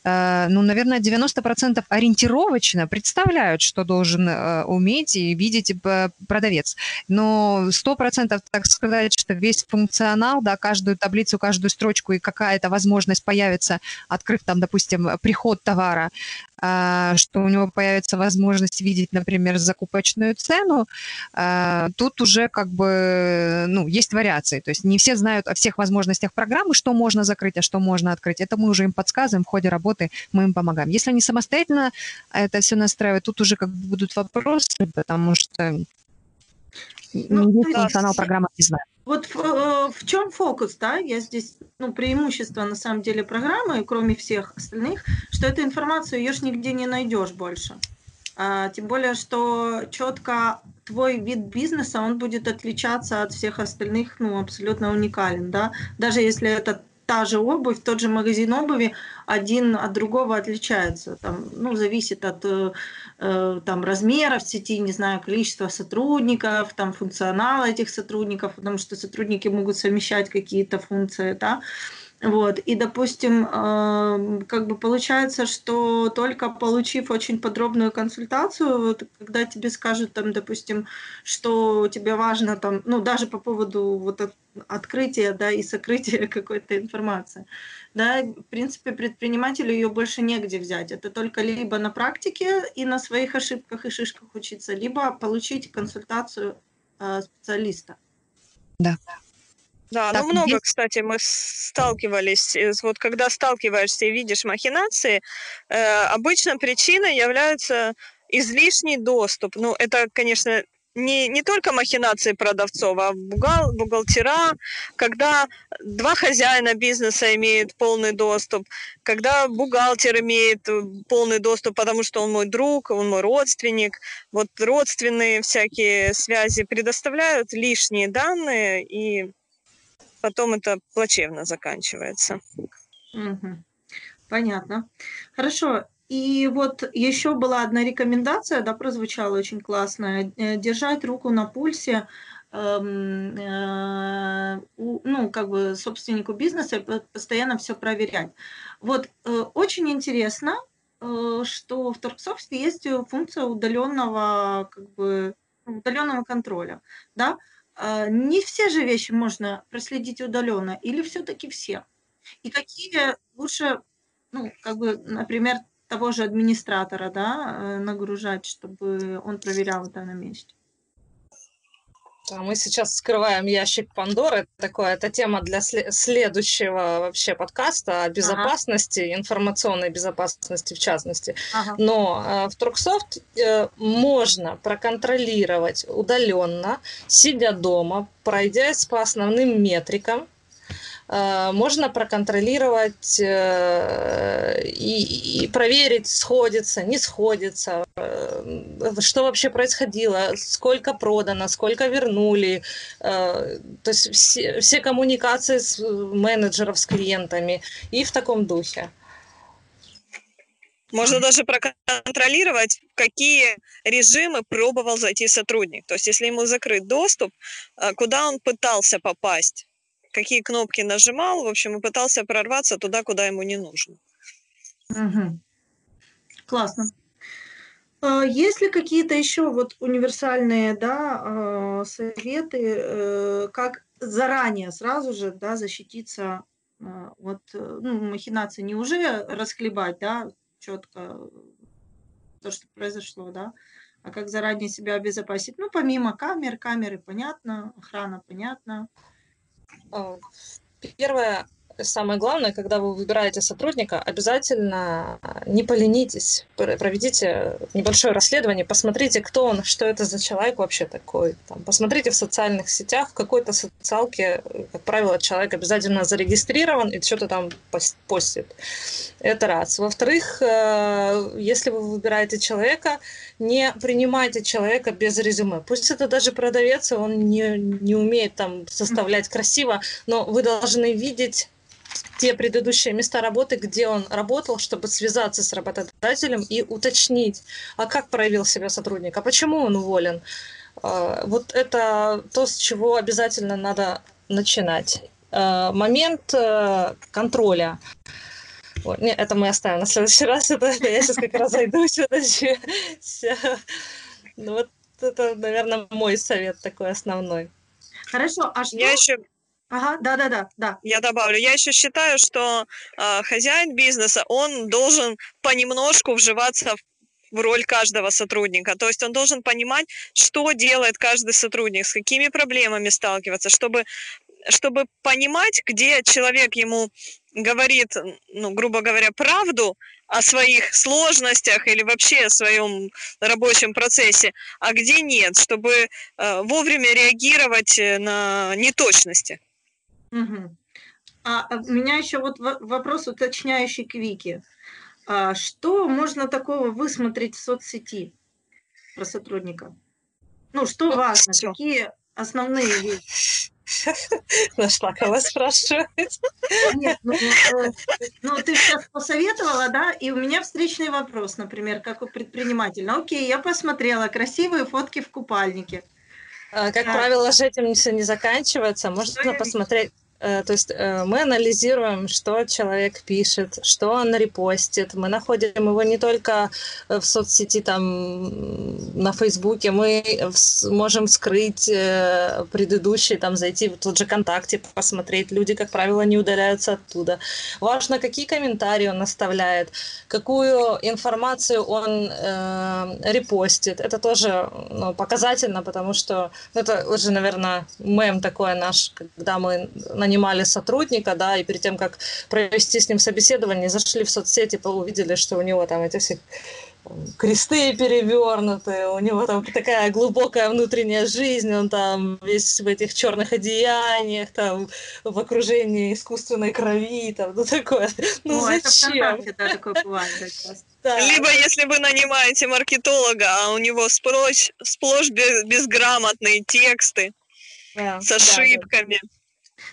Э, Ну, наверное, 90% ориентировочно представляют, что должен э, уметь и видеть э, продавец. Но 100% так сказать, что весь функционал, да, каждую таблицу, каждую строчку и какая-то возможность появится, открыв там, допустим, приход товара, а, что у него появится возможность видеть, например, закупочную цену, а, тут уже как бы, ну, есть вариации. То есть не все знают о всех возможностях программы, что можно закрыть, а что можно открыть. Это мы уже им подсказываем в ходе работы, мы им помогаем. Если они самостоятельно это все настраивают, тут уже как бы будут вопросы, потому что ну, есть функционал программы не знаю. Вот в, э, в чем фокус, да? Я здесь, ну, преимущество на самом деле программы, кроме всех остальных, что эту информацию ее ж нигде не найдешь больше. А, тем более, что четко твой вид бизнеса, он будет отличаться от всех остальных, ну, абсолютно уникален, да? Даже если это та же обувь, тот же магазин обуви один от другого отличается. Там, ну, зависит от э, э там, размеров сети, не знаю, количества сотрудников, там, функционала этих сотрудников, потому что сотрудники могут совмещать какие-то функции, да. Вот. И, допустим, э, как бы получается, что только получив очень подробную консультацию, вот, когда тебе скажут, там, допустим, что тебе важно, там, ну, даже по поводу вот, открытия да, и сокрытия какой-то информации, да, в принципе, предпринимателю ее больше негде взять. Это только либо на практике и на своих ошибках и шишках учиться, либо получить консультацию э, специалиста. Да. Да, так, ну много, есть... кстати, мы сталкивались. Вот когда сталкиваешься и видишь махинации, э, обычно причиной является излишний доступ. Ну, это, конечно, не, не только махинации продавцов, а бухгал, бухгалтера, когда два хозяина бизнеса имеют полный доступ, когда бухгалтер имеет э, полный доступ, потому что он мой друг, он мой родственник. Вот родственные всякие связи предоставляют лишние данные и потом это плачевно заканчивается. Угу. Понятно. Хорошо. И вот еще была одна рекомендация, да, прозвучала очень классная, э, держать руку на пульсе, эм, э, ну, как бы собственнику бизнеса, постоянно все проверять. Вот э, очень интересно, что в Торксофте есть функция удаленного, как бы, удаленного контроля, да, не все же вещи можно проследить удаленно, или все-таки все? И какие лучше, ну, как бы, например, того же администратора, да, э, нагружать, чтобы он проверял это на месте? Мы сейчас скрываем ящик Пандоры. Такое, это тема для следующего вообще подкаста о безопасности, ага. информационной безопасности в частности. Ага. Но э, в Труксофт э, можно проконтролировать удаленно, сидя дома, пройдясь по основным метрикам, можно проконтролировать э, и, проверить, сходится, не сходится, э, что вообще происходило, сколько продано, сколько вернули. То есть все, все коммуникации с менеджеров с клиентами и в таком духе. Можно даже проконтролировать, какие режимы пробовал зайти сотрудник. То есть, если ему закрыт доступ, куда он пытался попасть какие кнопки нажимал, в общем, и пытался прорваться туда, куда ему не нужно. Угу. Классно. А, есть ли какие-то еще вот универсальные да, а, советы, э, как заранее, сразу же да, защититься а, от ну, махинации, не уже расхлебать, да, четко то, что произошло, да, а как заранее себя обезопасить? Ну, помимо камер, камеры понятно, охрана понятно, первое, самое главное, когда вы выбираете сотрудника, обязательно не поленитесь, проведите небольшое расследование, посмотрите, кто он, что это за человек вообще такой. Там, посмотрите в социальных сетях, в какой-то социалке, как правило, человек обязательно зарегистрирован и что-то там постит. Это раз. Во-вторых, э, если вы выбираете человека, не принимайте человека без резюме. Пусть это даже продавец, он не, не умеет там составлять красиво, но вы должны видеть те предыдущие места работы, где он работал, чтобы связаться с работодателем и уточнить, а как проявил себя сотрудник, а почему он уволен. А, вот это то, с чего обязательно надо начинать. А, момент э, контроля. Вот. Не, это мы оставим на следующий раз. Это, я сейчас как раз зайдусь. Ну вот это, наверное, мой совет такой основной. Хорошо, а что... Я еще Ага, да-да-да, да. Я добавлю, я еще считаю, что э, хозяин бизнеса, он должен понемножку вживаться в роль каждого сотрудника. То есть он должен понимать, что делает каждый сотрудник, с какими проблемами сталкиваться, чтобы, чтобы понимать, где человек ему говорит, ну, грубо говоря, правду о своих сложностях или вообще о своем рабочем процессе, а где нет, чтобы э, вовремя реагировать э, на неточности. Угу. А у меня еще вот вопрос уточняющий к Вике. А что можно такого высмотреть в соцсети про сотрудника? Ну, что ну, важно? Всё. Какие основные вещи? Нашла кого спрашивать. Нет, ну, э, ну ты сейчас посоветовала, да, и у меня встречный вопрос, например, как у предпринимателя. Ну, окей, я посмотрела красивые фотки в купальнике. А, как а, правило, же этим все не заканчивается. Можно посмотреть то есть э, мы анализируем, что человек пишет, что он репостит. Мы находим его не только в соцсети, там, на Фейсбуке, мы можем скрыть э, предыдущий, там, зайти в тот же ВКонтакте, посмотреть. Люди, как правило, не удаляются оттуда. Важно, какие комментарии он оставляет, какую информацию он э, репостит. Это тоже ну, показательно, потому что ну, это уже, наверное, мем такой наш, когда мы на нанимали сотрудника, да, и перед тем, как провести с ним собеседование, зашли в соцсети, увидели, что у него там эти все кресты перевернуты, у него там такая глубокая внутренняя жизнь, он там весь в этих черных одеяниях, там в окружении искусственной крови, там, ну такое. Ну О, зачем? Это да, такое бывает да. Либо если вы нанимаете маркетолога, а у него сплошь, сплошь безграмотные тексты да, с ошибками. Да, да.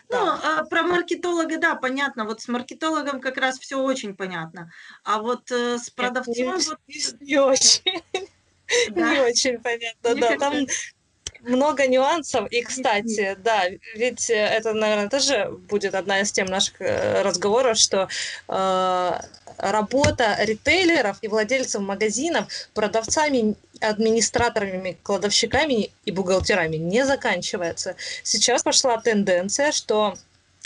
Ну, а про маркетолога, да, понятно. Вот с маркетологом как раз все очень понятно. А вот э, с продавцом... Не, вот... не очень. Да? Не очень понятно, да. Там много нюансов. И, кстати, да, ведь это, наверное, тоже будет одна из тем наших э, разговоров, что э, работа ритейлеров и владельцев магазинов продавцами администраторами, кладовщиками и бухгалтерами не заканчивается. Сейчас пошла тенденция, что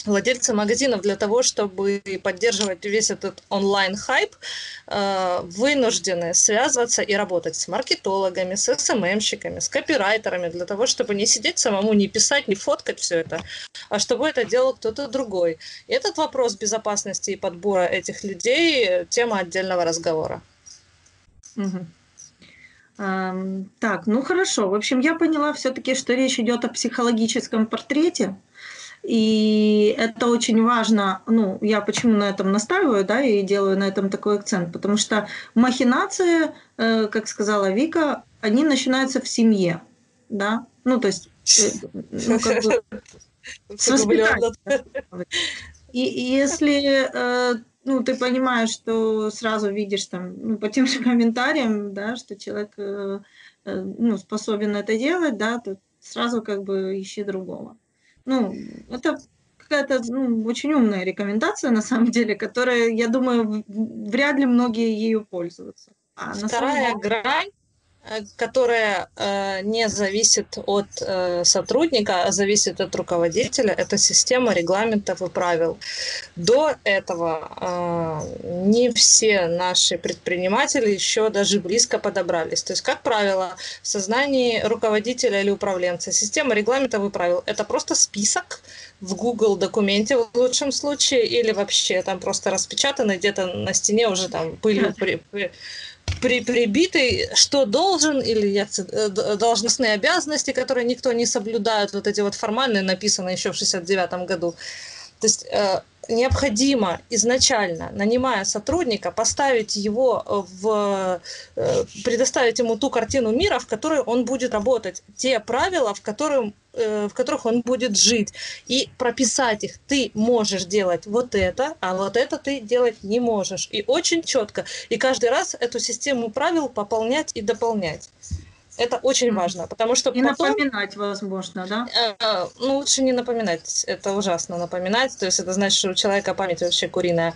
владельцы магазинов для того, чтобы поддерживать весь этот онлайн-хайп, э, вынуждены связываться и работать с маркетологами, с СММщиками, с копирайтерами, для того, чтобы не сидеть самому, не писать, не фоткать все это, а чтобы это делал кто-то другой. И этот вопрос безопасности и подбора этих людей – тема отдельного разговора. Угу. Так, ну хорошо. В общем, я поняла все-таки, что речь идет о психологическом портрете. И это очень важно, ну, я почему на этом настаиваю, да, и делаю на этом такой акцент, потому что махинации, э, как сказала Вика, они начинаются в семье, да, ну, то есть, э, ну, как бы, с воспитания. И если э, ну, ты понимаешь, что сразу видишь там, ну, по тем же комментариям, да, что человек э, э, ну, способен это делать, да, то сразу как бы ищи другого. Ну, это какая-то ну, очень умная рекомендация, на самом деле, которая, я думаю, вряд ли многие ее пользуются. А Вторая деле... грань которая э, не зависит от э, сотрудника, а зависит от руководителя, это система регламентов и правил. До этого э, не все наши предприниматели еще даже близко подобрались. То есть, как правило, в сознании руководителя или управленца система регламентов и правил – это просто список в Google документе в лучшем случае или вообще там просто распечатанный где-то на стене уже там пылью при, при, при, прибитый, что должен, или э, должностные обязанности, которые никто не соблюдает, вот эти вот формальные, написанные еще в 69 году. То есть э, необходимо изначально, нанимая сотрудника, поставить его в, э, предоставить ему ту картину мира, в которой он будет работать, те правила, в, котором, э, в которых он будет жить, и прописать их. Ты можешь делать вот это, а вот это ты делать не можешь. И очень четко. И каждый раз эту систему правил пополнять и дополнять. Это очень важно, потому что И потом... напоминать, возможно, да? Э, ну, лучше не напоминать. Это ужасно напоминать. То есть это значит, что у человека память вообще куриная.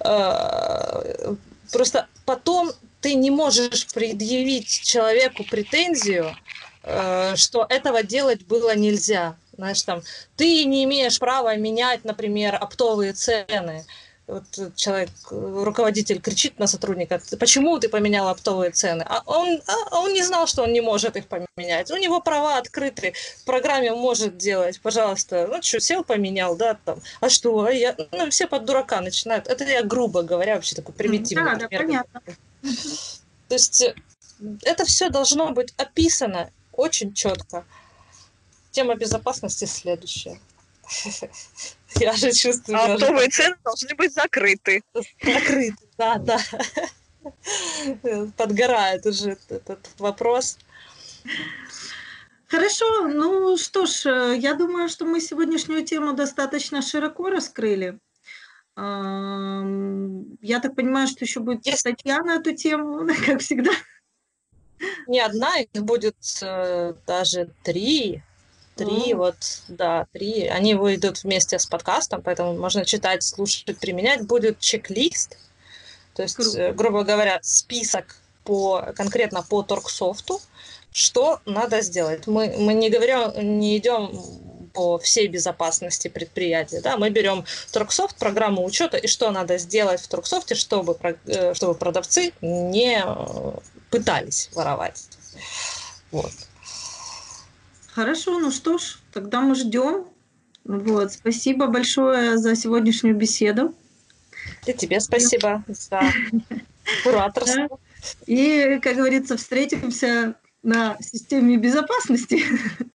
Э, просто потом ты не можешь предъявить человеку претензию, э, что этого делать было нельзя. Знаешь, там, ты не имеешь права менять, например, оптовые цены. Вот человек, руководитель кричит на сотрудника, почему ты поменял оптовые цены? А он, а он не знал, что он не может их поменять. У него права открыты, в программе может делать, пожалуйста. Ну что, сел, поменял, да, там. А что? А я... Ну, все под дурака начинают. Это я грубо говоря, вообще такой примитивный Да, да, понятно. То есть э, это все должно быть описано очень четко. Тема безопасности следующая. Я же чувствую. А оптовые цены должны быть закрыты. закрыт. Да, да. Подгорает уже этот вопрос. Хорошо, ну что ж, э, я думаю, что мы сегодняшнюю тему достаточно широко раскрыли. Я так понимаю, что еще будет Yes. статья на эту тему, как всегда. Не одна, их будет э, даже три. Три, О. вот, да, три. Они выйдут вместе с подкастом, поэтому можно читать, слушать, применять. Будет чек-лист, то есть, Круто. э, грубо говоря, список по, конкретно по торгсофту, что надо сделать. Мы, мы не говорим, не идем по всей безопасности предприятия, да, мы берем торгсофт, программу учета, и что надо сделать в торгсофте, чтобы, э, чтобы продавцы не э, пытались воровать. Вот. Хорошо, ну что ж, тогда мы ждем. Вот, спасибо большое за сегодняшнюю беседу. И тебе спасибо за кураторство. И, как говорится, встретимся на системе безопасности.